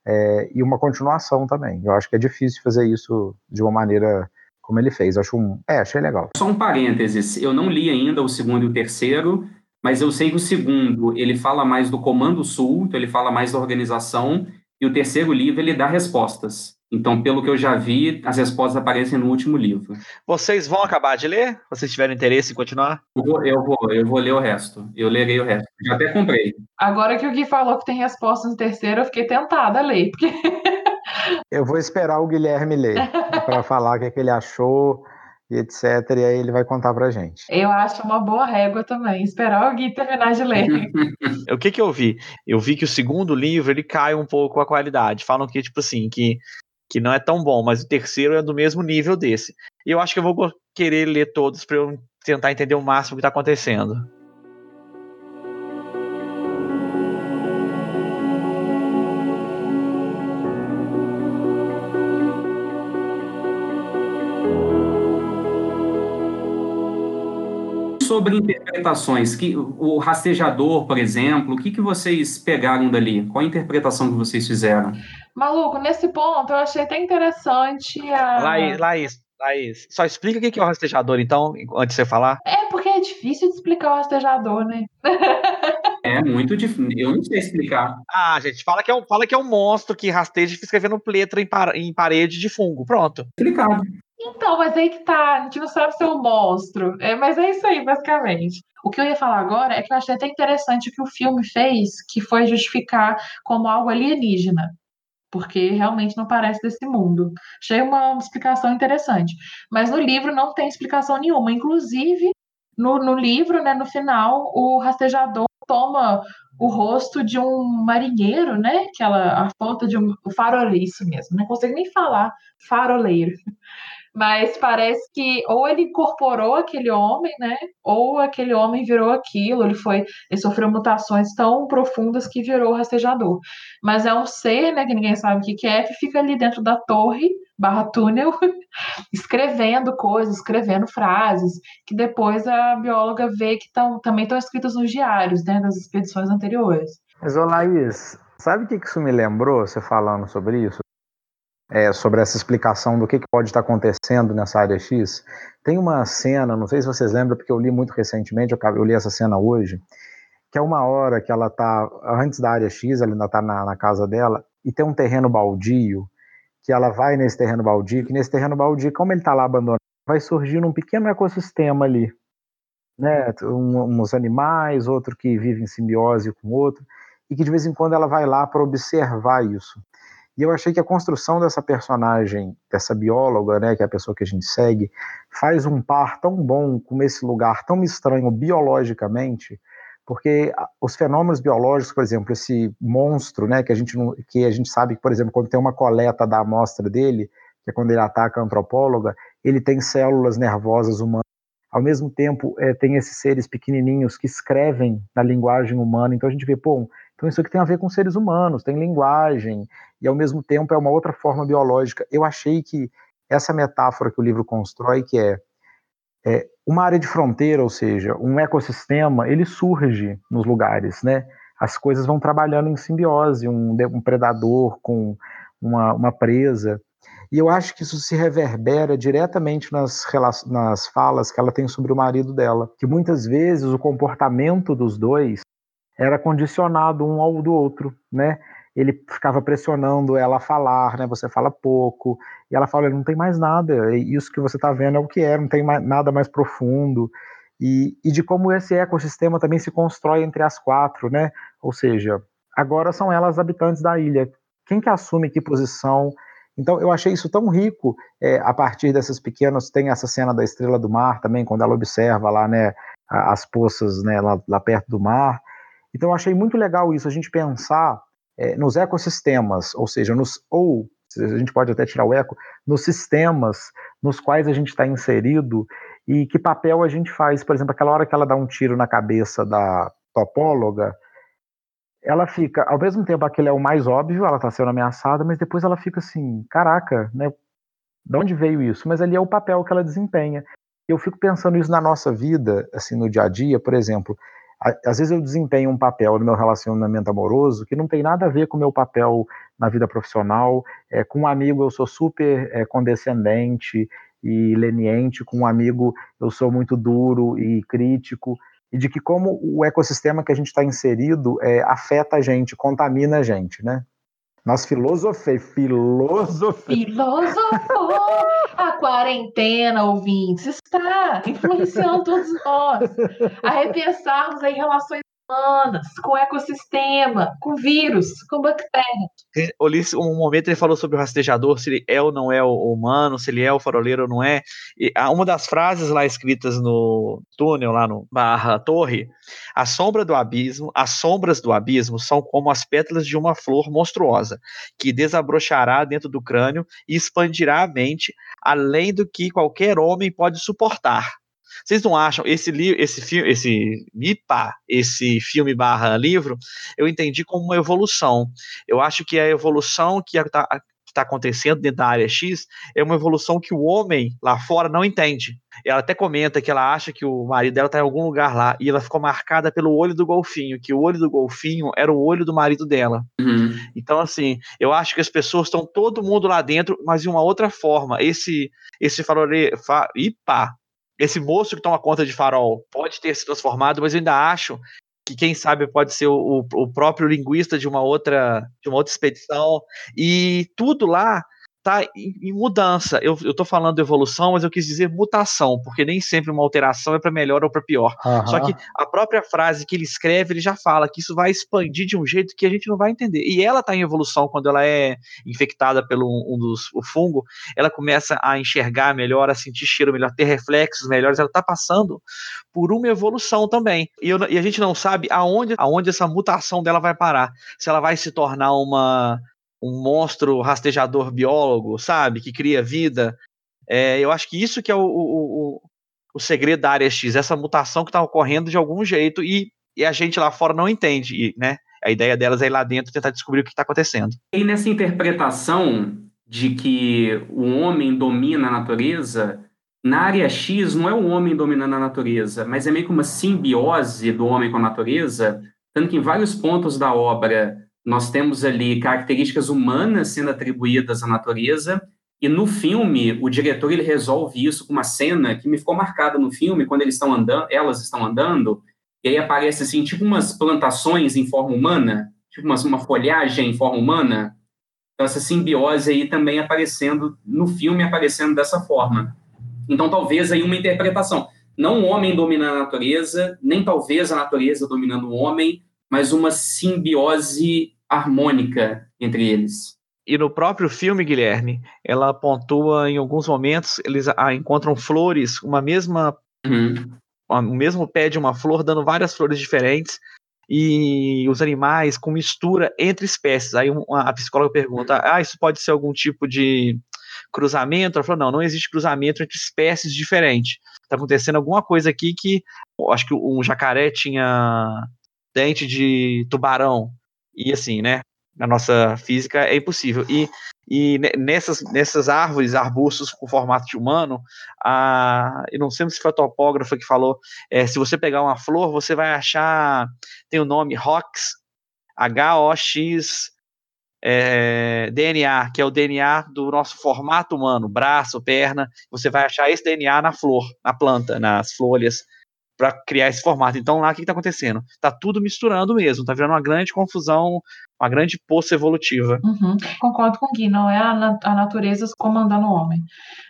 é, e uma continuação também. Eu acho que é difícil fazer isso de uma maneira como ele fez. Acho um, é, achei legal. Só um parênteses, eu não li ainda o segundo e o terceiro, mas eu sei que o segundo ele fala mais do Comando Sul, então ele fala mais da organização, e o terceiro livro ele dá respostas. Então, pelo que eu já vi, as respostas aparecem no último livro. Vocês vão acabar de ler? Vocês tiverem interesse em continuar? Eu vou, eu vou, eu vou ler o resto. Eu lerei o resto. Já até comprei. Agora que o Gui falou que tem resposta no terceiro, eu fiquei tentada a ler, porque... eu vou esperar o Guilherme ler para falar o que, é que ele achou e etc. E aí ele vai contar pra gente. Eu acho uma boa régua também, esperar o Gui terminar de ler. o que que eu vi? Eu vi que o segundo livro, ele cai um pouco a qualidade. Falam que, tipo assim, que que não é tão bom, mas o terceiro é do mesmo nível desse. E eu acho que eu vou querer ler todos para eu tentar entender o máximo que está acontecendo. Sobre interpretações, que o rastejador, por exemplo, o que, que vocês pegaram dali? Qual a interpretação que vocês fizeram? Maluco, nesse ponto eu achei até interessante a. Laís, Laís, Laís, só explica o que é o rastejador, então, antes de você falar. É, porque é difícil de explicar o rastejador, né? é, muito difícil. Eu não sei explicar. Ah, gente, fala que é um, fala que é um monstro que rasteja e fica escrevendo letra em, par, em parede de fungo. Pronto. Explicado. Então, mas aí que tá, a gente não sabe se um monstro. É, mas é isso aí, basicamente. O que eu ia falar agora é que eu achei até interessante o que o filme fez, que foi justificar como algo alienígena. Porque realmente não parece desse mundo. Achei uma explicação interessante. Mas no livro não tem explicação nenhuma. Inclusive, no, no livro, né, no final, o rastejador toma o rosto de um marinheiro, né? Aquela a foto de um faroleiro, isso mesmo, não consigo nem falar faroleiro. Mas parece que ou ele incorporou aquele homem, né? Ou aquele homem virou aquilo, ele foi, ele sofreu mutações tão profundas que virou rastejador. Mas é um ser, né, que ninguém sabe o que é, que fica ali dentro da torre barra túnel, escrevendo coisas, escrevendo frases, que depois a bióloga vê que tão, também estão escritas nos diários, né, das expedições anteriores. Mas, ô Laís, sabe o que isso me lembrou, você falando sobre isso? É, sobre essa explicação do que, que pode estar acontecendo nessa área X. Tem uma cena, não sei se vocês lembram, porque eu li muito recentemente, eu li essa cena hoje, que é uma hora que ela está antes da área X, ela ainda está na, na casa dela, e tem um terreno baldio, que ela vai nesse terreno baldio, que nesse terreno baldio, como ele está lá abandonado, vai surgindo um pequeno ecossistema ali, né? Um, uns animais, outro que vive em simbiose com outro, e que de vez em quando ela vai lá para observar isso. E eu achei que a construção dessa personagem, dessa bióloga, né, que é a pessoa que a gente segue, faz um par tão bom com esse lugar tão estranho biologicamente, porque os fenômenos biológicos, por exemplo, esse monstro, né, que a gente não, que a gente sabe que, por exemplo, quando tem uma coleta da amostra dele, que é quando ele ataca a antropóloga, ele tem células nervosas humanas. Ao mesmo tempo, é, tem esses seres pequenininhos que escrevem na linguagem humana. Então a gente vê, pô, então isso aqui tem a ver com seres humanos, tem linguagem e ao mesmo tempo é uma outra forma biológica. Eu achei que essa metáfora que o livro constrói, que é é, uma área de fronteira, ou seja, um ecossistema, ele surge nos lugares, né? As coisas vão trabalhando em simbiose, um, um predador com uma, uma, presa. E eu acho que isso se reverbera diretamente nas, nas falas que ela tem sobre o marido dela, que muitas vezes o comportamento dos dois era condicionado um ao do outro, né? ele ficava pressionando ela a falar, né? Você fala pouco. E ela fala, não tem mais nada. Isso que você está vendo é o que é, não tem mais, nada mais profundo. E, e de como esse ecossistema também se constrói entre as quatro, né? Ou seja, agora são elas habitantes da ilha. Quem que assume que posição? Então eu achei isso tão rico é, a partir dessas pequenas. Tem essa cena da Estrela do Mar também, quando ela observa lá, né? As poças, né? Lá, lá perto do mar. Então achei muito legal isso, a gente pensar é, nos ecossistemas, ou seja, nos ou a gente pode até tirar o eco, nos sistemas nos quais a gente está inserido e que papel a gente faz. Por exemplo, aquela hora que ela dá um tiro na cabeça da topóloga, ela fica, ao mesmo tempo, aquele é o mais óbvio, ela está sendo ameaçada, mas depois ela fica assim, caraca, né? De onde veio isso? Mas ali é o papel que ela desempenha. Eu fico pensando isso na nossa vida, assim, no dia a dia, por exemplo, às vezes eu desempenho um papel no meu relacionamento amoroso que não tem nada a ver com o meu papel na vida profissional. É, com um amigo eu sou super é, condescendente e leniente, com um amigo eu sou muito duro e crítico, e de que como o ecossistema que a gente está inserido é, afeta a gente, contamina a gente, né? Nós filosofei, filosofei. Filosofou! A quarentena, ouvintes, está influenciando todos nós a repensarmos em relações humanas, com ecossistema, com vírus, com bactérias. Ulisses, um momento ele falou sobre o rastejador, se ele é ou não é o humano, se ele é o faroleiro ou não é. E uma das frases lá escritas no túnel, lá no barra torre, a sombra do abismo, as sombras do abismo são como as pétalas de uma flor monstruosa, que desabrochará dentro do crânio e expandirá a mente além do que qualquer homem pode suportar. Vocês não acham esse livro, esse filme, esse MIPA, esse filme barra livro, eu entendi como uma evolução. Eu acho que a evolução que está tá acontecendo dentro da área X é uma evolução que o homem lá fora não entende. Ela até comenta que ela acha que o marido dela está em algum lugar lá e ela ficou marcada pelo olho do golfinho, que o olho do golfinho era o olho do marido dela. Uhum. Então, assim, eu acho que as pessoas estão todo mundo lá dentro, mas de uma outra forma. Esse, esse falou, fa, ipa, esse moço que toma conta de farol pode ter se transformado, mas eu ainda acho que quem sabe pode ser o, o próprio linguista de uma outra de uma outra expedição. E tudo lá tá em, em mudança. Eu, tô falando evolução, mas eu quis dizer mutação, porque nem sempre uma alteração é para melhor ou para pior. Uhum. Só que a própria frase que ele escreve, ele já fala que isso vai expandir de um jeito que a gente não vai entender. E ela tá em evolução quando ela é infectada pelo um dos o fungo, ela começa a enxergar melhor, a sentir cheiro melhor, ter reflexos melhores, ela tá passando por uma evolução também. E, eu, e a gente não sabe aonde, aonde essa mutação dela vai parar. Se ela vai se tornar uma um monstro rastejador biólogo, sabe? Que cria vida. É, eu acho que isso que é o, o, o, segredo da área X, essa mutação que está ocorrendo de algum jeito e, e, a gente lá fora não entende, né? A ideia delas é ir lá dentro tentar descobrir o que está acontecendo. E nessa interpretação de que o homem domina a natureza, na área X não é o homem dominando a natureza, mas é meio que uma simbiose do homem com a natureza, tanto que em vários pontos da obra nós temos ali características humanas sendo atribuídas à natureza, e no filme o diretor ele resolve isso com uma cena que me ficou marcada no filme quando eles estão andando, elas estão andando, e aí aparece assim, tipo umas plantações em forma humana, tipo uma, uma folhagem em forma humana. Então essa simbiose aí também aparecendo no filme aparecendo dessa forma. Então talvez aí uma interpretação, não o homem dominando a natureza, nem talvez a natureza dominando o homem, mas uma simbiose harmônica entre eles. E no próprio filme, Guilherme, ela pontua em alguns momentos, eles encontram flores, uma mesma. Uhum. O mesmo pé de uma flor, dando várias flores diferentes, e os animais com mistura entre espécies. Aí a psicóloga pergunta: ah, isso pode ser algum tipo de cruzamento? Ela falou: não, não existe cruzamento entre espécies diferentes. Está acontecendo alguma coisa aqui que. Acho que um jacaré tinha dente de tubarão. E assim, né? Na nossa física é impossível. E, e nessas, nessas árvores, arbustos com formato de humano, a, eu não sei se foi a topógrafa que falou, é, se você pegar uma flor, você vai achar, tem o nome ROX, H-O-X é, DNA, que é o DNA do nosso formato humano, braço, perna, você vai achar esse DNA na flor, na planta, nas folhas para criar esse formato. Então lá o que está acontecendo? Está tudo misturando mesmo, está virando uma grande confusão, uma grande poça evolutiva. Uhum. Concordo com o Gui, não é a, a natureza comandando o homem.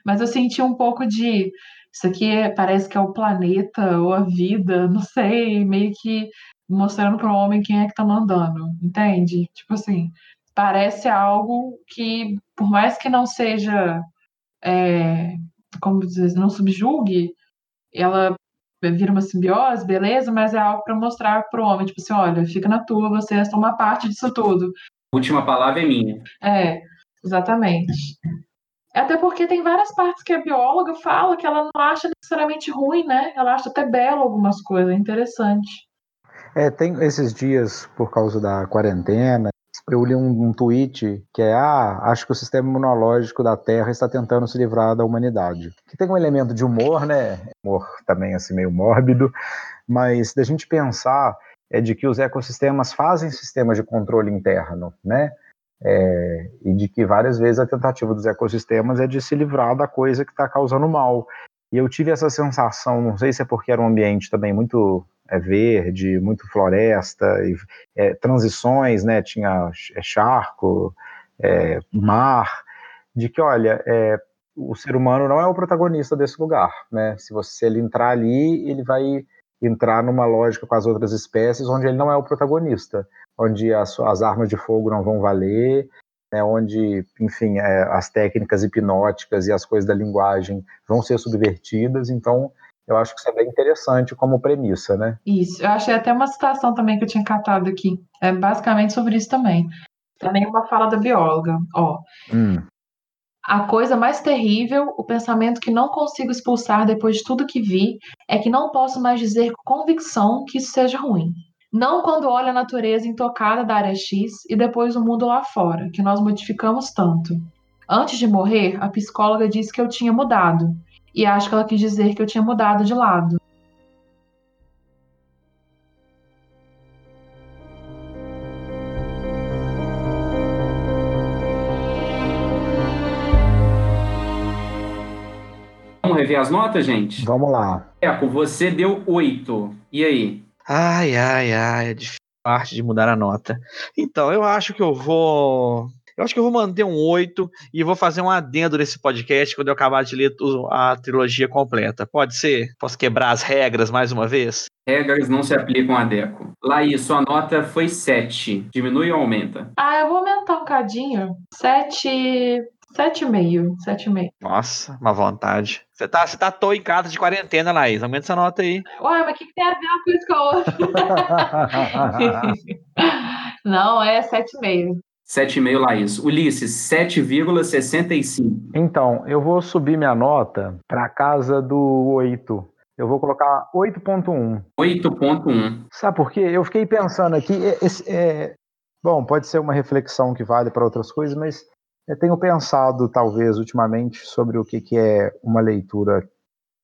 Mas eu senti um pouco de. Isso aqui é, parece que é o planeta ou a vida, não sei, meio que mostrando para o homem quem é que está mandando, entende? Tipo assim, parece algo que, por mais que não seja, é, como dizer, não subjugue, ela vira uma simbiose, beleza, mas é algo para mostrar para o homem, tipo assim, olha, fica na tua, vocês são uma parte disso tudo. Última palavra é minha. É, exatamente. Até porque tem várias partes que a bióloga fala que ela não acha necessariamente ruim, né? Ela acha até belo algumas coisas, é interessante. É, tem esses dias, por causa da quarentena, eu li um, um tweet que é: Ah, acho que o sistema imunológico da Terra está tentando se livrar da humanidade. Que tem um elemento de humor, né? Humor também assim meio mórbido, mas da gente pensar é de que os ecossistemas fazem sistemas de controle interno, né? É, e de que várias vezes a tentativa dos ecossistemas é de se livrar da coisa que está causando mal. E eu tive essa sensação, não sei se é porque era um ambiente também muito é, verde, muito floresta, e, é, transições, né, tinha é, charco, é, mar, de que, olha, é, o ser humano não é o protagonista desse lugar, né? Se você ele entrar ali, ele vai entrar numa lógica com as outras espécies onde ele não é o protagonista, onde as, as armas de fogo não vão valer, né, onde, enfim, é, as técnicas hipnóticas e as coisas da linguagem vão ser subvertidas. Então, eu acho que isso é bem interessante como premissa, né? Isso, eu achei até uma citação também que eu tinha catado aqui. É basicamente sobre isso também. Também uma fala da bióloga, ó. Hum. A coisa mais terrível, o pensamento que não consigo expulsar depois de tudo que vi, é que não posso mais dizer com convicção que isso seja ruim. Não quando olho a natureza intocada da área X e depois o mundo lá fora, que nós modificamos tanto. Antes de morrer, a psicóloga disse que eu tinha mudado, e acho que ela quis dizer que eu tinha mudado de lado. Vamos rever as notas, gente? Vamos lá. Eco, você deu oito. E aí? Ai, ai, ai, é difícil parte de mudar a nota. Então, eu acho que eu vou. Eu acho que eu vou manter um 8 e vou fazer um adendo nesse podcast quando eu acabar de ler a trilogia completa. Pode ser? Posso quebrar as regras mais uma vez? Regras não se aplicam a Deco. Laís, sua nota foi 7. Diminui ou aumenta? Ah, eu vou aumentar um cadinho. 7. Sete e meio, sete e meio. Nossa, uma vontade. Você tá, você tá à toa em casa de quarentena, Laís. Aumenta essa nota aí. Ué, mas o que, que tem a ver uma coisa com a outra? Não, é sete e meio. 7,5, Laís. Ulisses, 7,65. Então, eu vou subir minha nota para casa do 8. Eu vou colocar 8.1. 8.1. Sabe por quê? Eu fiquei pensando aqui, esse, é, bom, pode ser uma reflexão que vale para outras coisas, mas eu tenho pensado, talvez, ultimamente, sobre o que, que é uma leitura.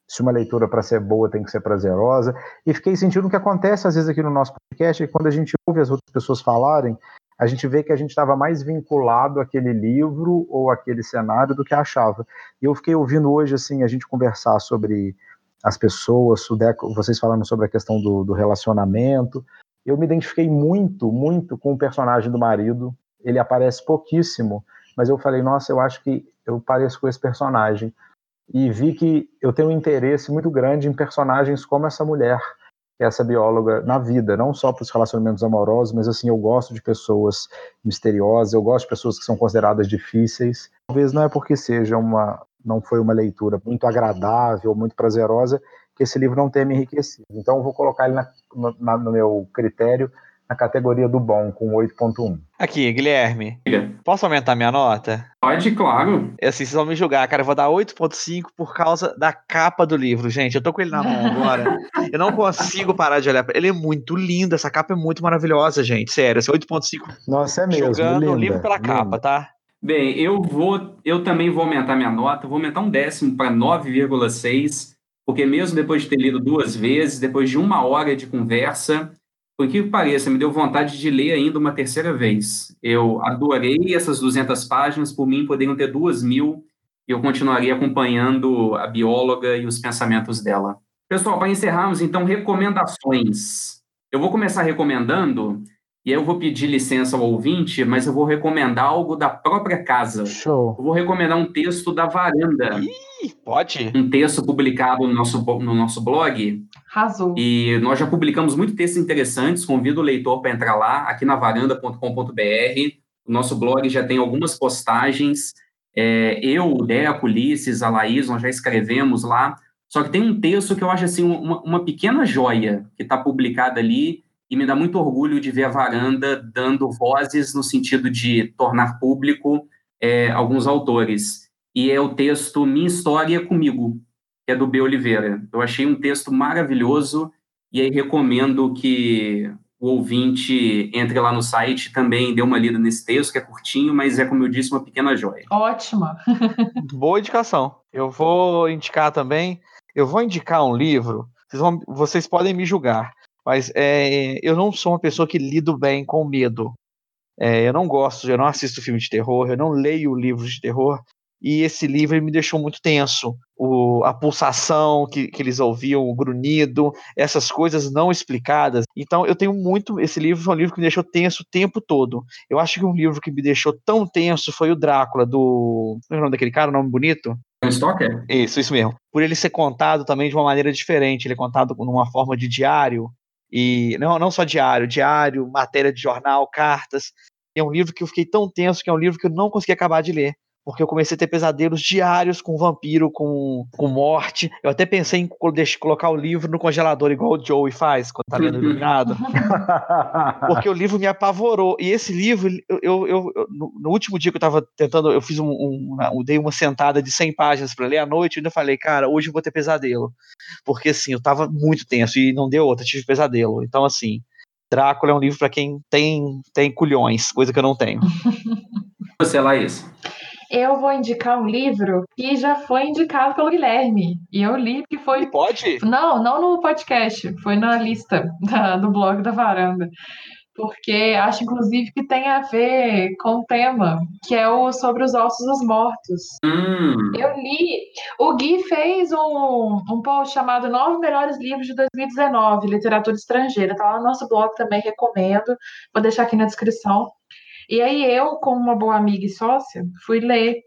Se uma leitura para ser boa tem que ser prazerosa. E fiquei sentindo o que acontece às vezes aqui no nosso podcast, é quando a gente ouve as outras pessoas falarem, a gente vê que a gente estava mais vinculado àquele livro ou àquele cenário do que achava. E eu fiquei ouvindo hoje, assim, a gente conversar sobre as pessoas, vocês falando sobre a questão do, do relacionamento. Eu me identifiquei muito, muito com o personagem do marido. Ele aparece pouquíssimo, mas eu falei, nossa, eu acho que eu pareço com esse personagem. E vi que eu tenho um interesse muito grande em personagens como essa mulher, é essa bióloga, na vida, não só para os relacionamentos amorosos, mas assim, eu gosto de pessoas misteriosas, eu gosto de pessoas que são consideradas difíceis. Talvez não é porque seja uma, não foi uma leitura muito agradável, muito prazerosa, que esse livro não tenha me enriquecido. Então, eu vou colocar ele na, na, no meu critério na categoria do bom, com 8.1. Aqui, Guilherme. Posso aumentar minha nota? Pode, claro. É assim, vocês vão me julgar, cara. Eu vou dar 8.5 por causa da capa do livro, gente. Eu tô com ele na mão agora. eu não consigo parar de olhar pra ele. é muito lindo. Essa capa é muito maravilhosa, gente. Sério, esse 8.5. Nossa, é mesmo. Jogando linda, o livro pela linda. capa, tá? Bem, eu vou, eu também vou aumentar minha nota, vou aumentar um décimo para 9,6, porque mesmo depois de ter lido duas vezes, depois de uma hora de conversa, por que pareça, me deu vontade de ler ainda uma terceira vez. Eu adorei essas 200 páginas, por mim poderiam ter duas mil, e eu continuaria acompanhando a bióloga e os pensamentos dela. Pessoal, para encerrarmos, então, recomendações. Eu vou começar recomendando, e aí eu vou pedir licença ao ouvinte, mas eu vou recomendar algo da própria casa. Show. Eu vou recomendar um texto da Varanda. Ih, pode? Um texto publicado no nosso, no nosso blog, Arrasou. e nós já publicamos muitos textos interessantes, convido o leitor para entrar lá, aqui na varanda.com.br. O nosso blog já tem algumas postagens. É, eu, o Deco, Ulisses, a Laís, nós já escrevemos lá. Só que tem um texto que eu acho assim, uma, uma pequena joia que está publicada ali, e me dá muito orgulho de ver a varanda dando vozes no sentido de tornar público é, alguns autores. E é o texto Minha História Comigo, que é do B. Oliveira. Eu achei um texto maravilhoso e aí recomendo que o ouvinte entre lá no site também dê uma lida nesse texto, que é curtinho, mas é, como eu disse, uma pequena joia. Ótima. Boa indicação. Eu vou indicar também. Eu vou indicar um livro. Vocês, vão, vocês podem me julgar, mas é, eu não sou uma pessoa que lido bem com medo. É, eu não gosto, eu não assisto filme de terror, eu não leio livros de terror, e esse livro me deixou muito tenso. O, a pulsação que, que eles ouviam, o grunhido, essas coisas não explicadas. Então eu tenho muito. Esse livro foi um livro que me deixou tenso o tempo todo. Eu acho que um livro que me deixou tão tenso foi o Drácula, do. Como é o nome daquele cara? O nome bonito? Stoker? Isso, isso mesmo. Por ele ser contado também de uma maneira diferente. Ele é contado numa forma de diário. E não, não só diário, diário, matéria de jornal, cartas. É um livro que eu fiquei tão tenso que é um livro que eu não consegui acabar de ler porque eu comecei a ter pesadelos diários com vampiro, com, com morte. Eu até pensei em colocar o livro no congelador, igual o Joey faz quando tá lendo iluminado. porque o livro me apavorou. E esse livro, eu, eu, eu no último dia que eu tava tentando, eu fiz um, um eu dei uma sentada de 100 páginas para ler à noite, e ainda falei, cara, hoje eu vou ter pesadelo. Porque assim, eu tava muito tenso e não deu outra, tive pesadelo. Então, assim, Drácula é um livro para quem tem, tem culhões, coisa que eu não tenho. Você, Laís. Eu vou indicar um livro que já foi indicado pelo Guilherme. E eu li que foi. Pode? Não, não no podcast, foi na lista da, do blog da varanda. Porque acho, inclusive, que tem a ver com o tema, que é o sobre os ossos dos mortos. Hum. Eu li. O, O Gui fez um, um post chamado Nove Melhores Livros de 2019, Literatura Estrangeira. Tá lá no nosso blog também, recomendo. Vou deixar aqui na descrição. E aí eu, como uma boa amiga e sócia, fui ler.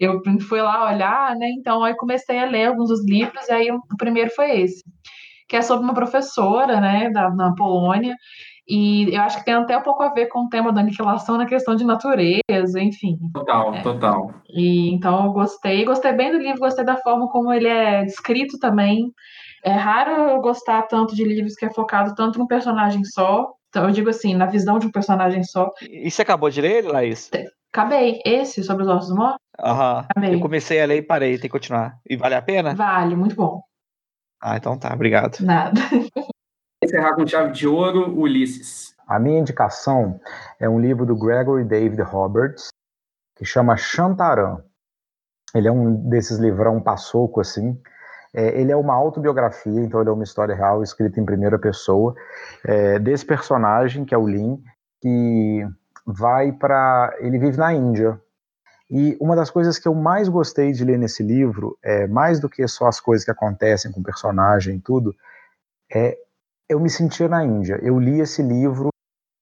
eu, eu, fui lá olhar, né? Então aí comecei a ler alguns dos livros, e aí o primeiro foi esse, que é sobre uma professora, né, da, na Polônia, e eu acho que tem até um pouco a ver com o tema da aniquilação na questão de natureza, enfim. Total, é. total. E então eu gostei, gostei bem do livro, gostei da forma como ele é descrito também. É raro eu gostar tanto de livros que é focado tanto num personagem só, então, eu digo assim, na visão de um personagem só. E você acabou de ler, Laís? Acabei. Esse, sobre os ossos mortos? Aham. Acabei. Eu comecei a ler e parei, tem que continuar. E vale a pena? Vale, muito bom. Ah, então tá, obrigado. Nada. Encerrar com chave de ouro, Ulisses. A minha indicação é um livro do Gregory David Roberts, que chama Chantaran. Ele é um desses livrão passoco, assim, é, ele é uma autobiografia, então ele é uma história real escrita em primeira pessoa é, desse personagem que é o Lin, que vai para, ele vive na Índia. E uma das coisas que eu mais gostei de ler nesse livro, é mais do que só as coisas que acontecem com o personagem e tudo, é eu me sentia na Índia. Eu li esse livro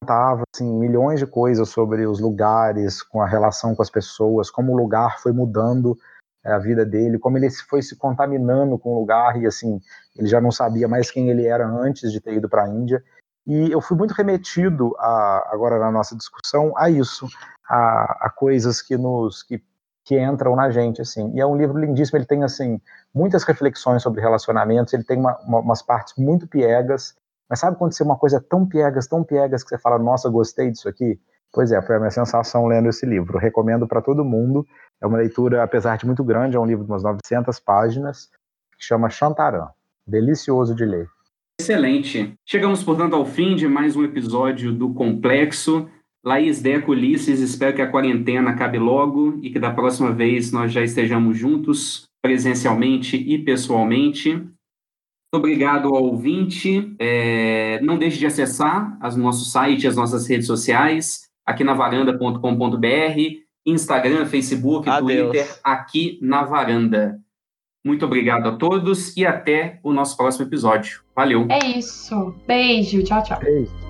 contava assim milhões de coisas sobre os lugares, com a relação com as pessoas, como o lugar foi mudando a vida dele, como ele foi se contaminando com o lugar e assim, ele já não sabia mais quem ele era antes de ter ido para a Índia. E eu fui muito remetido a, agora na nossa discussão a isso, a, a coisas que nos que, que entram na gente assim. E é um livro lindíssimo, ele tem assim muitas reflexões sobre relacionamentos, ele tem uma, uma, umas partes muito piegas, mas sabe quando você é uma coisa tão piegas, tão piegas que você fala, nossa, gostei disso aqui? Pois é, foi a minha sensação lendo esse livro. Recomendo para todo mundo. É uma leitura, apesar de muito grande, é um livro de umas 900 páginas, que chama Chantarã. Delicioso de ler. Excelente. Chegamos, portanto, ao fim de mais um episódio do Complexo. Laís Deco, Ulisses, espero que a quarentena acabe logo e que da próxima vez nós já estejamos juntos, presencialmente e pessoalmente. Muito obrigado ao ouvinte. É, não deixe de acessar o nosso site, as nossas redes sociais, aqui na varanda.com.br Instagram, Facebook, Adeus. Twitter, aqui na varanda. Muito obrigado a todos e até o nosso próximo episódio. Valeu. É isso. Beijo. Tchau, tchau. Beijo.